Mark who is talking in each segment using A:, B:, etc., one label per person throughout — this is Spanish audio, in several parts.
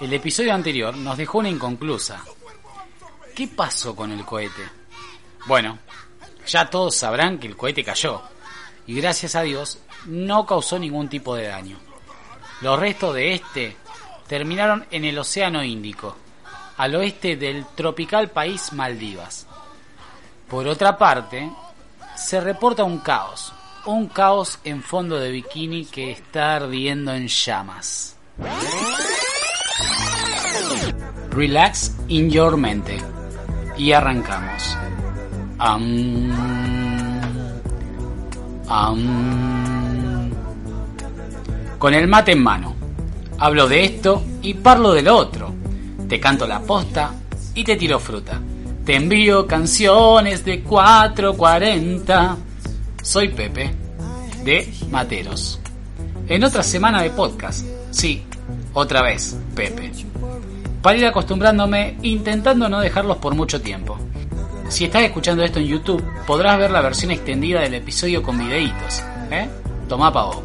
A: El episodio anterior nos dejó una inconclusa. ¿Qué pasó con el cohete? Bueno, ya todos sabrán que el cohete cayó y gracias a Dios no causó ningún tipo de daño. Los restos de este terminaron en el Océano Índico, al oeste del tropical país Maldivas. Por otra parte, se reporta un caos, un caos en fondo de bikini que está ardiendo en llamas. Relax in your mente. Y arrancamos. Con el mate en mano. Hablo de esto y parlo de lo otro. Te canto la posta y te tiro fruta. Te envío canciones de 440. Soy Pepe, de Materos. En otra semana de podcast. Sí, otra vez, Pepe. Para ir acostumbrándome, intentando no dejarlos por mucho tiempo. Si estás escuchando esto en YouTube, podrás ver la versión extendida del episodio con videitos. ¿Eh? Toma pavo.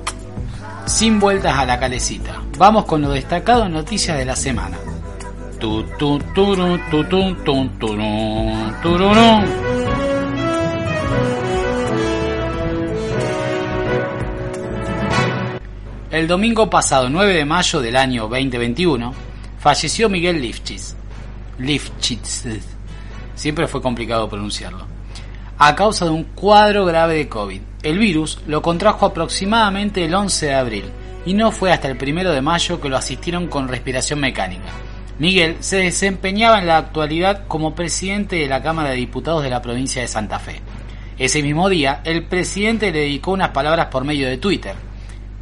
A: Sin vueltas a la calecita. Vamos con lo destacado en noticias de la semana. El domingo pasado 9 de mayo del año 2021 falleció Miguel Lifchitz. Lifchitz. Siempre fue complicado pronunciarlo. A causa de un cuadro grave de COVID. El virus lo contrajo aproximadamente el 11 de abril y no fue hasta el 1 de mayo que lo asistieron con respiración mecánica. Miguel se desempeñaba en la actualidad como presidente de la Cámara de Diputados de la provincia de Santa Fe. Ese mismo día, el presidente le dedicó unas palabras por medio de Twitter.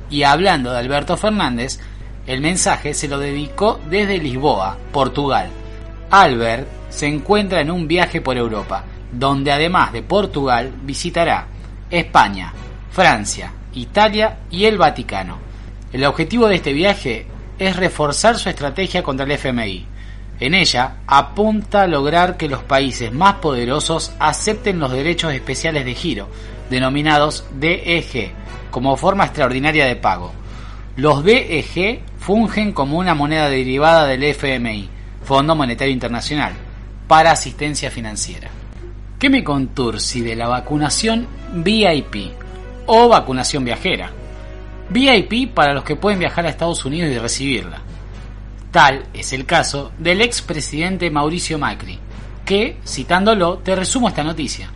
A: Y hablando de Alberto Fernández, el mensaje se lo dedicó desde Lisboa, Portugal. Albert se encuentra en un viaje por Europa, donde además de Portugal visitará España, Francia, Italia y el Vaticano. El objetivo de este viaje es reforzar su estrategia contra el FMI. En ella apunta a lograr que los países más poderosos acepten los derechos especiales de giro, denominados DEG, como forma extraordinaria de pago. Los DEG fungen como una moneda derivada del FMI, Fondo Monetario Internacional, para asistencia financiera. ¿Qué me contursi de la vacunación VIP o vacunación viajera? VIP para los que pueden viajar a Estados Unidos y recibirla. Tal es el caso del expresidente Mauricio Macri, que, citándolo, te resumo esta noticia.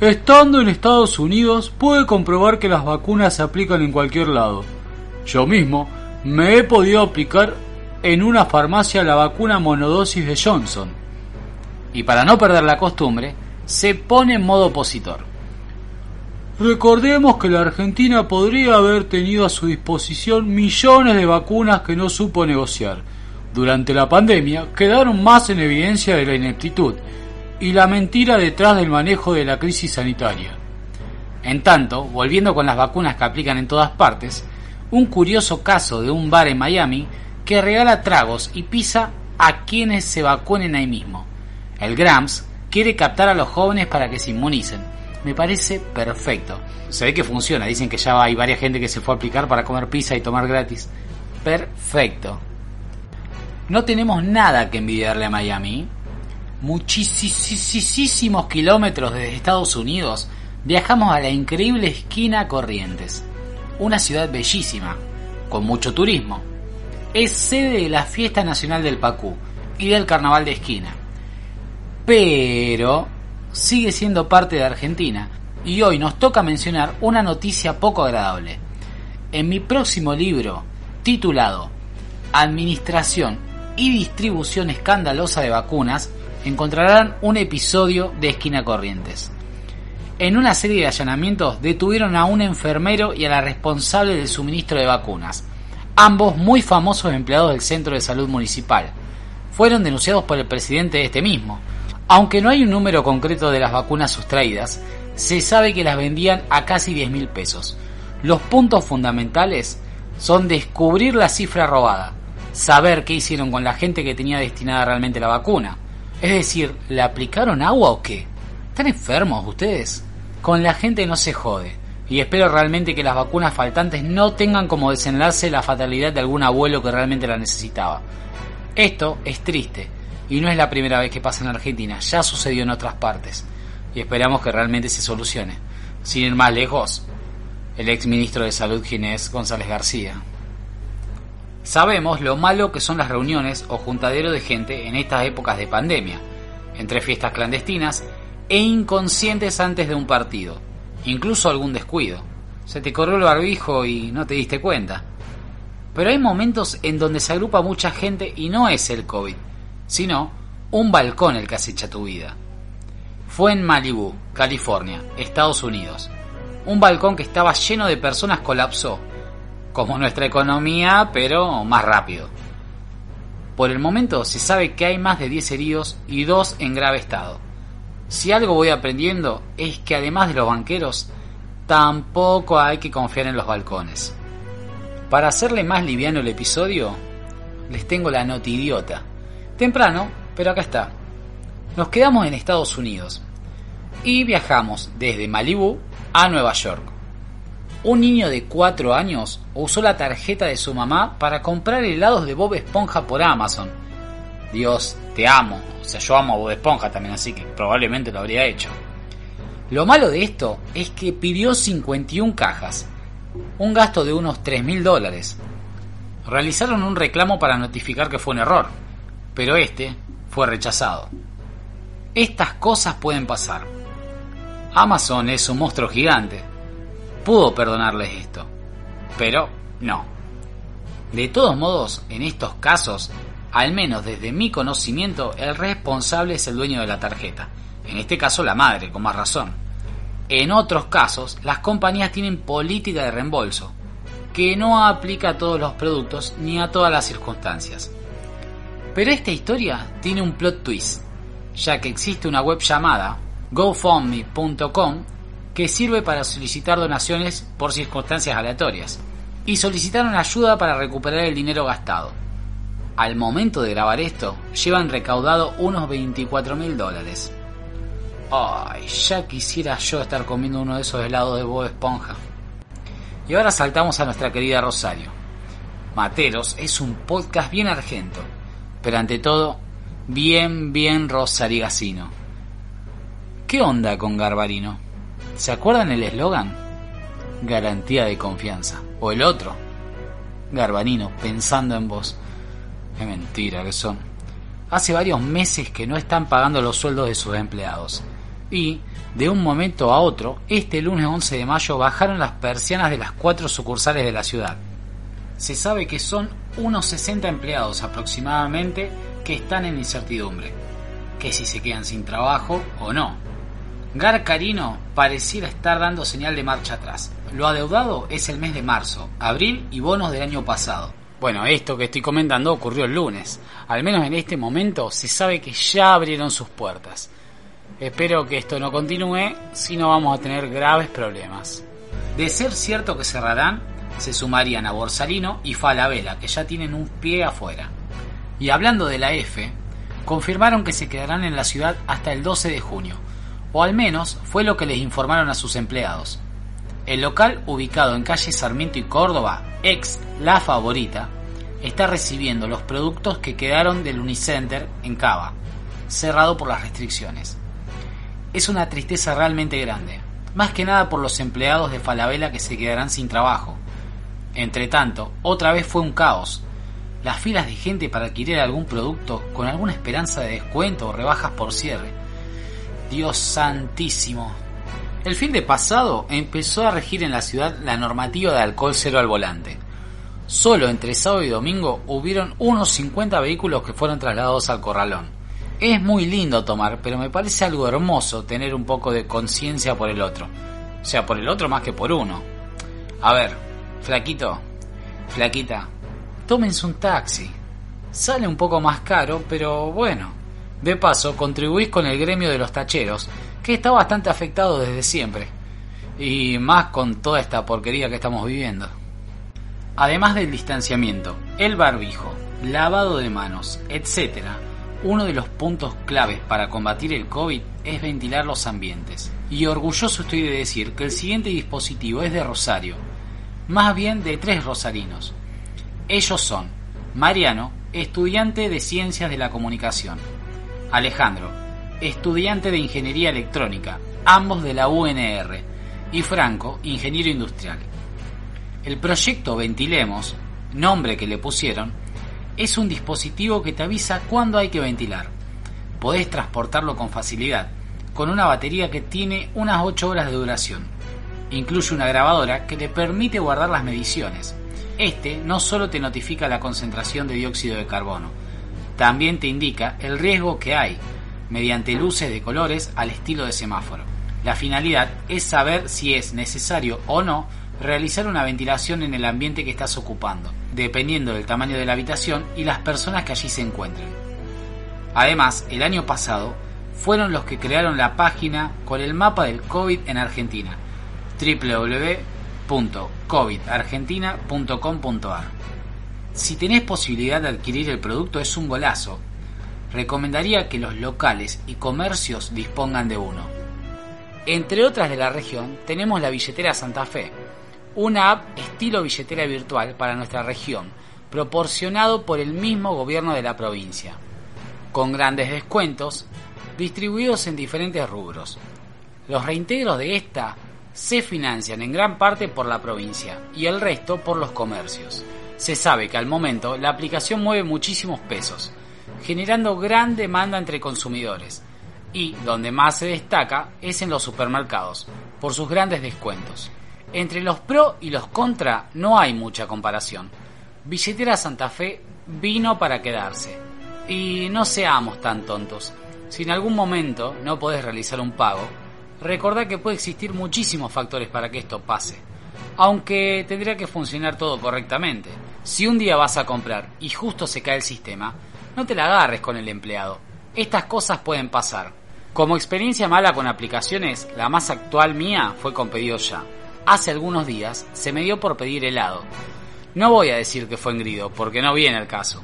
A: Estando en Estados Unidos puede comprobar que las vacunas se aplican en cualquier lado. Yo mismo me he podido aplicar en una farmacia la vacuna monodosis de Johnson. Y para no perder la costumbre, se pone en modo opositor. Recordemos que la Argentina podría haber tenido a su disposición millones de vacunas que no supo negociar. Durante la pandemia quedaron más en evidencia de la ineptitud y la mentira detrás del manejo de la crisis sanitaria. En tanto, volviendo con las vacunas que aplican en todas partes, un curioso caso de un bar en Miami que regala tragos y pizza a quienes se vacunen ahí mismo. El Grams quiere captar a los jóvenes para que se inmunicen me parece perfecto. Se ve que funciona, dicen que ya hay varias gente que se fue a aplicar para comer pizza y tomar gratis. Perfecto. No tenemos nada que envidiarle a Miami. Muchísimos kilómetros desde Estados Unidos viajamos a la increíble esquina Corrientes. Una ciudad bellísima, con mucho turismo. Es sede de la Fiesta Nacional del Pacú y del Carnaval de Esquina. Pero sigue siendo parte de Argentina y hoy nos toca mencionar una noticia poco agradable. En mi próximo libro, titulado Administración y distribución escandalosa de vacunas, encontrarán un episodio de Esquina Corrientes. En una serie de allanamientos detuvieron a un enfermero y a la responsable del suministro de vacunas, ambos muy famosos empleados del Centro de Salud Municipal. Fueron denunciados por el presidente de este mismo, aunque no hay un número concreto de las vacunas sustraídas, se sabe que las vendían a casi 10 mil pesos. Los puntos fundamentales son descubrir la cifra robada, saber qué hicieron con la gente que tenía destinada realmente la vacuna. Es decir, ¿le aplicaron agua o qué? ¿Están enfermos ustedes? Con la gente no se jode. Y espero realmente que las vacunas faltantes no tengan como desenlace la fatalidad de algún abuelo que realmente la necesitaba. Esto es triste y no es la primera vez que pasa en Argentina, ya sucedió en otras partes y esperamos que realmente se solucione. Sin ir más lejos, el ex ministro de Salud Ginés González García. Sabemos lo malo que son las reuniones o juntadero de gente en estas épocas de pandemia, entre fiestas clandestinas e inconscientes antes de un partido, incluso algún descuido. Se te corrió el barbijo y no te diste cuenta. Pero hay momentos en donde se agrupa mucha gente y no es el COVID, sino un balcón el que acecha tu vida. Fue en Malibu, California, Estados Unidos. Un balcón que estaba lleno de personas colapsó, como nuestra economía, pero más rápido. Por el momento se sabe que hay más de 10 heridos y 2 en grave estado. Si algo voy aprendiendo es que además de los banqueros, tampoco hay que confiar en los balcones. Para hacerle más liviano el episodio, les tengo la notidiota. Temprano, pero acá está. Nos quedamos en Estados Unidos y viajamos desde Malibu a Nueva York. Un niño de 4 años usó la tarjeta de su mamá para comprar helados de Bob Esponja por Amazon. Dios, te amo. O sea, yo amo a Bob Esponja también, así que probablemente lo habría hecho. Lo malo de esto es que pidió 51 cajas, un gasto de unos 3 mil dólares. Realizaron un reclamo para notificar que fue un error, pero este fue rechazado. Estas cosas pueden pasar. Amazon es un monstruo gigante. Pudo perdonarles esto, pero no. De todos modos, en estos casos, al menos desde mi conocimiento, el responsable es el dueño de la tarjeta. En este caso la madre, con más razón. En otros casos, las compañías tienen política de reembolso, que no aplica a todos los productos ni a todas las circunstancias. Pero esta historia tiene un plot twist, ya que existe una web llamada gofundme.com que sirve para solicitar donaciones por circunstancias aleatorias, y solicitaron ayuda para recuperar el dinero gastado. Al momento de grabar esto, llevan recaudado unos 24 mil dólares. Ay, ya quisiera yo estar comiendo uno de esos helados de Bob Esponja. Y ahora saltamos a nuestra querida Rosario. Materos es un podcast bien argento, pero ante todo, bien, bien rosarigacino. ¿Qué onda con Garbarino? ¿Se acuerdan el eslogan? Garantía de confianza. O el otro. Garbarino, pensando en vos. Qué mentira que son. Hace varios meses que no están pagando los sueldos de sus empleados. Y, de un momento a otro, este lunes 11 de mayo bajaron las persianas de las cuatro sucursales de la ciudad. Se sabe que son unos 60 empleados aproximadamente que están en incertidumbre, que si se quedan sin trabajo o no. Gar Carino pareciera estar dando señal de marcha atrás. Lo adeudado es el mes de marzo, abril y bonos del año pasado. Bueno, esto que estoy comentando ocurrió el lunes. Al menos en este momento se sabe que ya abrieron sus puertas. Espero que esto no continúe, si no vamos a tener graves problemas. De ser cierto que cerrarán, se sumarían a Borsalino y Falabella, que ya tienen un pie afuera. Y hablando de la F, confirmaron que se quedarán en la ciudad hasta el 12 de junio, o al menos fue lo que les informaron a sus empleados. El local, ubicado en calle Sarmiento y Córdoba, ex La Favorita, está recibiendo los productos que quedaron del Unicenter en Cava, cerrado por las restricciones. Es una tristeza realmente grande, más que nada por los empleados de Falabella que se quedarán sin trabajo. Entre tanto, otra vez fue un caos. Las filas de gente para adquirir algún producto con alguna esperanza de descuento o rebajas por cierre. Dios santísimo. El fin de pasado empezó a regir en la ciudad la normativa de alcohol cero al volante. Solo entre sábado y domingo hubieron unos 50 vehículos que fueron trasladados al corralón. Es muy lindo tomar, pero me parece algo hermoso tener un poco de conciencia por el otro. O sea, por el otro más que por uno. A ver, flaquito, flaquita, tómense un taxi. Sale un poco más caro, pero bueno. De paso, contribuís con el gremio de los tacheros, que está bastante afectado desde siempre. Y más con toda esta porquería que estamos viviendo. Además del distanciamiento, el barbijo, lavado de manos, etc., uno de los puntos claves para combatir el COVID es ventilar los ambientes. y orgulloso estoy de decir que el siguiente dispositivo es de Rosario, más bien de tres rosarinos. Ellos son Mariano, estudiante de Ciencias de la Comunicación, Alejandro, estudiante de Ingeniería Electrónica, ambos de la UNR, y Franco, ingeniero industrial. El proyecto Ventilemos, nombre que le pusieron, es un dispositivo que te avisa cuándo hay que ventilar. Podés transportarlo con facilidad, con una batería que tiene unas 8 horas de duración. Incluye una grabadora que le permite guardar las mediciones. Este no solo te notifica la concentración de dióxido de carbono, también te indica el riesgo que hay, mediante luces de colores al estilo de semáforo. La finalidad es saber si es necesario o no realizar una ventilación en el ambiente que estás ocupando, dependiendo del tamaño de la habitación y las personas que allí se encuentren. Además, el año pasado fueron los que crearon la página con el mapa del COVID en Argentina, www.covidargentina.com.ar. Si tenés posibilidad de adquirir el producto es un golazo. Recomendaría que los locales y comercios dispongan de uno. Entre otras de la región tenemos la billetera Santa Fe, una app estilo billetera virtual para nuestra región, proporcionado por el mismo gobierno de la provincia, con grandes descuentos distribuidos en diferentes rubros. Los reintegros de esta se financian en gran parte por la provincia y el resto por los comercios. Se sabe que al momento la aplicación mueve muchísimos pesos, generando gran demanda entre consumidores, y donde más se destaca es en los supermercados, por sus grandes descuentos. Entre los pro y los contra no hay mucha comparación. Billetera Santa Fe vino para quedarse. Y no seamos tan tontos. Si en algún momento no podés realizar un pago, recordá que puede existir muchísimos factores para que esto pase. Aunque tendría que funcionar todo correctamente. Si un día vas a comprar y justo se cae el sistema, no te la agarres con el empleado. Estas cosas pueden pasar. Como experiencia mala con aplicaciones, la más actual mía fue con Pedido Ya hace algunos días se me dio por pedir helado. No voy a decir que fue en grido, porque no viene el caso.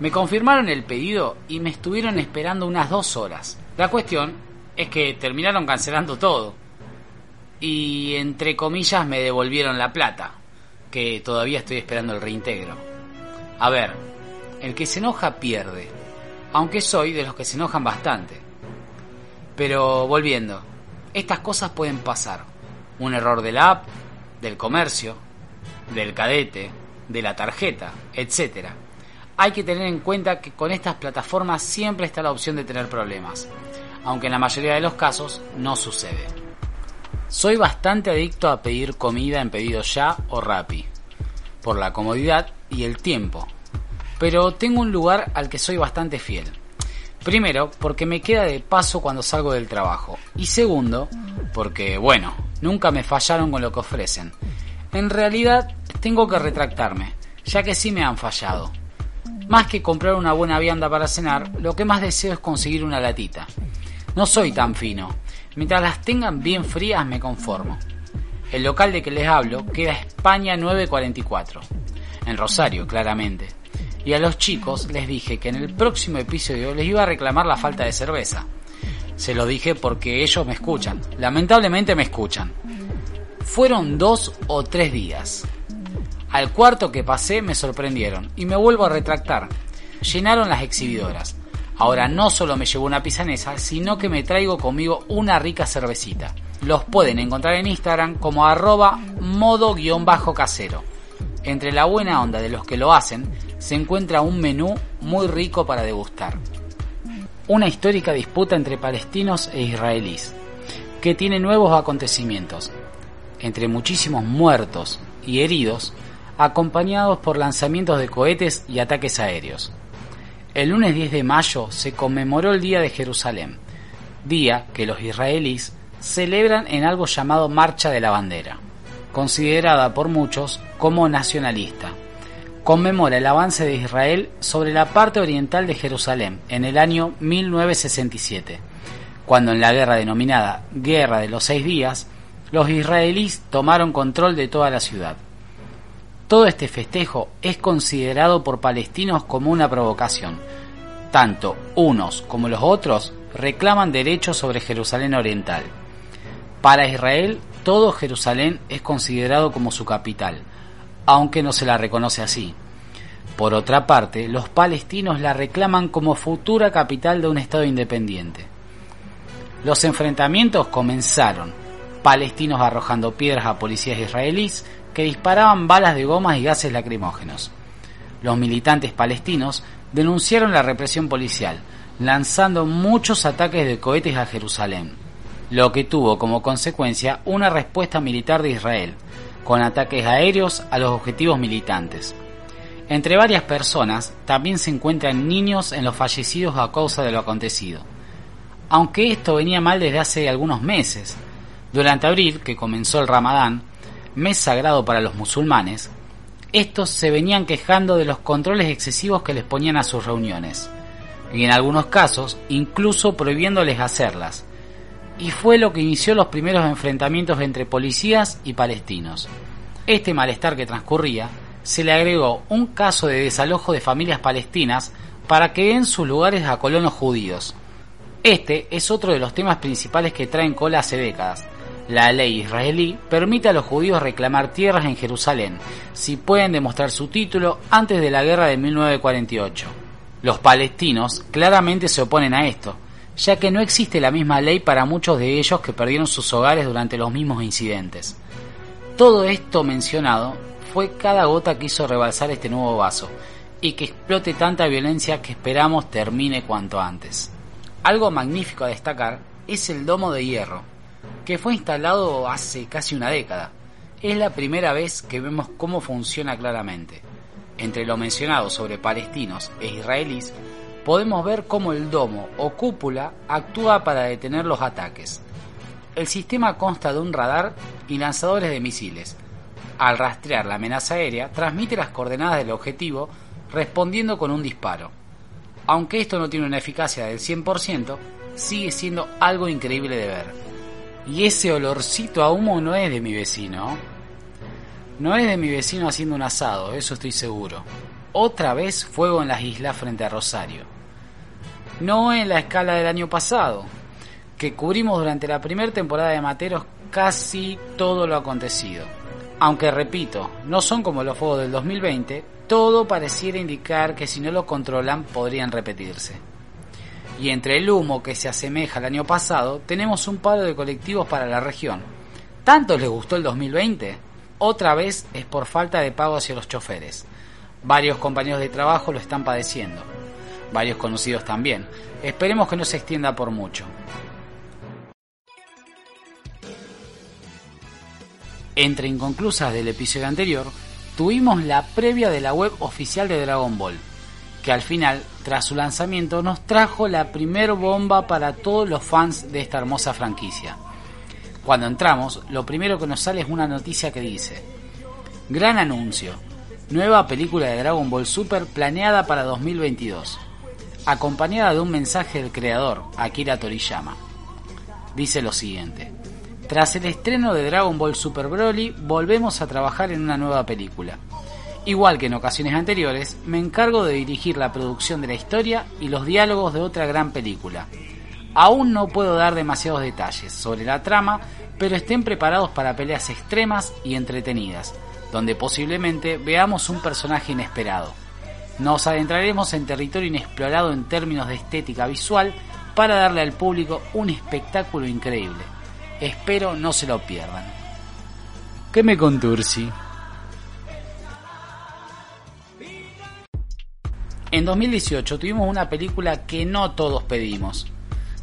A: Me confirmaron el pedido y me estuvieron esperando unas dos horas. La cuestión es que terminaron cancelando todo. Y entre comillas me devolvieron la plata, que todavía estoy esperando el reintegro. A ver, el que se enoja pierde, aunque soy de los que se enojan bastante. Pero volviendo, estas cosas pueden pasar un error de la app, del comercio, del cadete, de la tarjeta, etc. Hay que tener en cuenta que con estas plataformas siempre está la opción de tener problemas, aunque en la mayoría de los casos no sucede. Soy bastante adicto a pedir comida en pedido ya o Rappi, por la comodidad y el tiempo, pero tengo un lugar al que soy bastante fiel. Primero, porque me queda de paso cuando salgo del trabajo. Y segundo, porque, bueno, nunca me fallaron con lo que ofrecen. En realidad, tengo que retractarme, ya que sí me han fallado. Más que comprar una buena vianda para cenar, lo que más deseo es conseguir una latita. No soy tan fino. Mientras las tengan bien frías me conformo. El local de que les hablo queda España 944. En Rosario, claramente y a los chicos les dije que en el próximo episodio les iba a reclamar la falta de cerveza. Se lo dije porque ellos me escuchan, lamentablemente me escuchan. Fueron dos o tres días. Al cuarto que pasé me sorprendieron y me vuelvo a retractar. Llenaron las exhibidoras. Ahora no solo me llevo una pisanesa, sino que me traigo conmigo una rica cervecita. Los pueden encontrar en Instagram como arroba modo-casero. Entre la buena onda de los que lo hacen, se encuentra un menú muy rico para degustar. Una histórica disputa entre palestinos e israelíes, que tiene nuevos acontecimientos, entre muchísimos muertos y heridos, acompañados por lanzamientos de cohetes y ataques aéreos. El lunes 10 de mayo se conmemoró el Día de Jerusalén, día que los israelíes celebran en algo llamado Marcha de la Bandera, considerada por muchos como nacionalista conmemora el avance de Israel sobre la parte oriental de Jerusalén en el año 1967, cuando en la guerra denominada Guerra de los Seis Días, los israelíes tomaron control de toda la ciudad. Todo este festejo es considerado por palestinos como una provocación. Tanto unos como los otros reclaman derechos sobre Jerusalén Oriental. Para Israel, todo Jerusalén es considerado como su capital, aunque no se la reconoce así. Por otra parte, los palestinos la reclaman como futura capital de un Estado independiente. Los enfrentamientos comenzaron, palestinos arrojando piedras a policías israelíes que disparaban balas de gomas y gases lacrimógenos. Los militantes palestinos denunciaron la represión policial, lanzando muchos ataques de cohetes a Jerusalén, lo que tuvo como consecuencia una respuesta militar de Israel, con ataques aéreos a los objetivos militantes. Entre varias personas también se encuentran niños en los fallecidos a causa de lo acontecido. Aunque esto venía mal desde hace algunos meses. Durante abril, que comenzó el Ramadán, mes sagrado para los musulmanes, estos se venían quejando de los controles excesivos que les ponían a sus reuniones, y en algunos casos incluso prohibiéndoles hacerlas, y fue lo que inició los primeros enfrentamientos entre policías y palestinos. Este malestar que transcurría se le agregó un caso de desalojo de familias palestinas para que den sus lugares a colonos judíos. Este es otro de los temas principales que traen cola hace décadas. La ley israelí permite a los judíos reclamar tierras en Jerusalén si pueden demostrar su título antes de la guerra de 1948. Los palestinos claramente se oponen a esto, ya que no existe la misma ley para muchos de ellos que perdieron sus hogares durante los mismos incidentes. Todo esto mencionado fue cada gota que hizo rebalsar este nuevo vaso y que explote tanta violencia que esperamos termine cuanto antes. Algo magnífico a destacar es el domo de hierro, que fue instalado hace casi una década. Es la primera vez que vemos cómo funciona claramente. Entre lo mencionado sobre palestinos e israelíes, podemos ver cómo el domo o cúpula actúa para detener los ataques. El sistema consta de un radar y lanzadores de misiles, al rastrear la amenaza aérea, transmite las coordenadas del objetivo respondiendo con un disparo. Aunque esto no tiene una eficacia del 100%, sigue siendo algo increíble de ver. Y ese olorcito a humo no es de mi vecino. No es de mi vecino haciendo un asado, eso estoy seguro. Otra vez fuego en las islas frente a Rosario. No en la escala del año pasado, que cubrimos durante la primera temporada de Materos casi todo lo acontecido aunque repito, no son como los fuegos del 2020, todo pareciera indicar que si no lo controlan podrían repetirse. Y entre el humo que se asemeja al año pasado, tenemos un paro de colectivos para la región. ¿Tanto les gustó el 2020? Otra vez es por falta de pago hacia los choferes. Varios compañeros de trabajo lo están padeciendo. Varios conocidos también. Esperemos que no se extienda por mucho. Entre inconclusas del episodio anterior, tuvimos la previa de la web oficial de Dragon Ball, que al final, tras su lanzamiento, nos trajo la primer bomba para todos los fans de esta hermosa franquicia. Cuando entramos, lo primero que nos sale es una noticia que dice, Gran anuncio, nueva película de Dragon Ball Super planeada para 2022, acompañada de un mensaje del creador, Akira Toriyama. Dice lo siguiente, tras el estreno de Dragon Ball Super Broly, volvemos a trabajar en una nueva película. Igual que en ocasiones anteriores, me encargo de dirigir la producción de la historia y los diálogos de otra gran película. Aún no puedo dar demasiados detalles sobre la trama, pero estén preparados para peleas extremas y entretenidas, donde posiblemente veamos un personaje inesperado. Nos adentraremos en territorio inexplorado en términos de estética visual para darle al público un espectáculo increíble. Espero no se lo pierdan. ¿Qué me contursi? En 2018 tuvimos una película que no todos pedimos.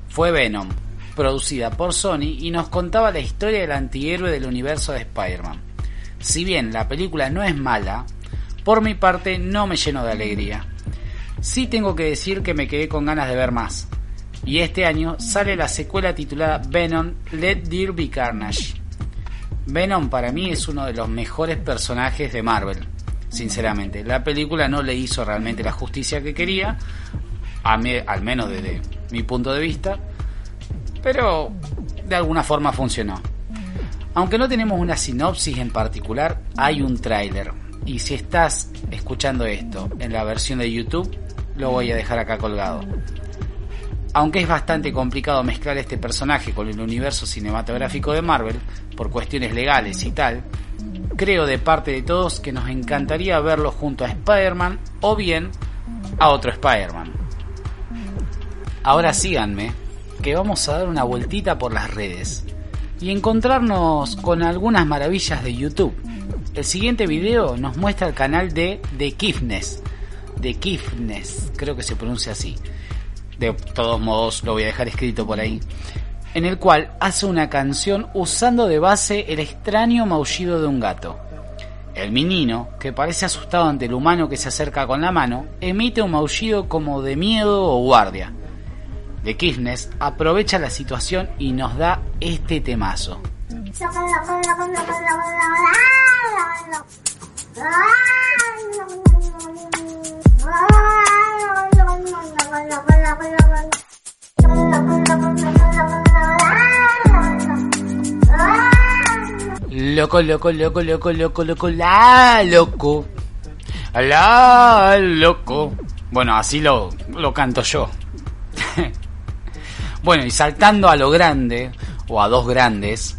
A: Fue Venom, producida por Sony y nos contaba la historia del antihéroe del universo de Spider-Man. Si bien la película no es mala, por mi parte no me lleno de alegría. Sí tengo que decir que me quedé con ganas de ver más y este año sale la secuela titulada Venom Let There Be Carnage. Venom para mí es uno de los mejores personajes de Marvel, sinceramente. La película no le hizo realmente la justicia que quería, al menos desde mi punto de vista, pero de alguna forma funcionó. Aunque no tenemos una sinopsis en particular, hay un tráiler. Y si estás escuchando esto en la versión de YouTube, lo voy a dejar acá colgado. Aunque es bastante complicado mezclar este personaje con el universo cinematográfico de Marvel, por cuestiones legales y tal, creo de parte de todos que nos encantaría verlo junto a Spider-Man o bien a otro Spider-Man. Ahora síganme, que vamos a dar una vueltita por las redes y encontrarnos con algunas maravillas de YouTube. El siguiente video nos muestra el canal de The Kifness, The Kifness, creo que se pronuncia así. De todos modos lo voy a dejar escrito por ahí en el cual hace una canción usando de base el extraño maullido de un gato. El menino, que parece asustado ante el humano que se acerca con la mano, emite un maullido como de miedo o guardia. De Kisnes aprovecha la situación y nos da este temazo. Loco, loco, loco, loco, loco, loco, la loco. La loco. Bueno, así lo, lo canto yo. bueno, y saltando a lo grande, o a dos grandes,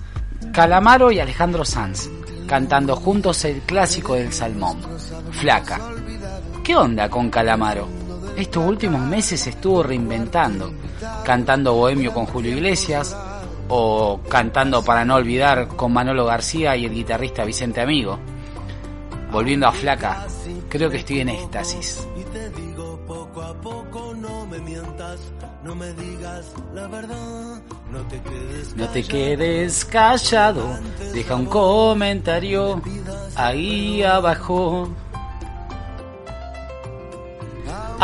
A: Calamaro y Alejandro Sanz, cantando juntos el clásico del salmón, Flaca. ¿Qué onda con Calamaro? Estos últimos meses estuvo reinventando, cantando Bohemio con Julio Iglesias, o cantando para no olvidar con Manolo García y el guitarrista Vicente Amigo. Volviendo a Flaca, creo que estoy en éxtasis. no me digas la verdad, no te quedes No te quedes callado, deja un comentario ahí abajo.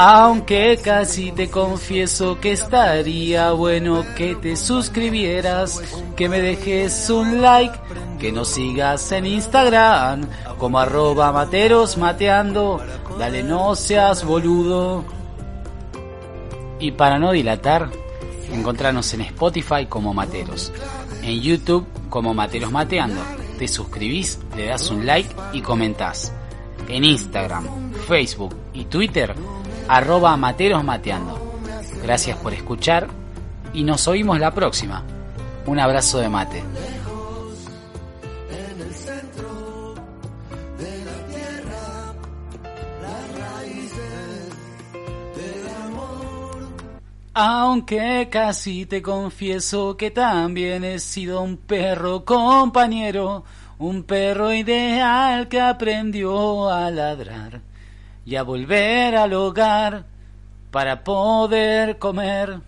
A: Aunque casi te confieso que estaría bueno que te suscribieras, que me dejes un like, que nos sigas en Instagram como arroba materos mateando, dale no seas boludo. Y para no dilatar, encontrarnos en Spotify como Materos, en YouTube como Materos Mateando. Te suscribís, le das un like y comentás. En Instagram, Facebook y Twitter arroba materos mateando. Gracias por escuchar y nos oímos la próxima. Un abrazo de mate. Aunque casi te confieso que también he sido un perro compañero, un perro ideal que aprendió a ladrar y a volver al hogar para poder comer.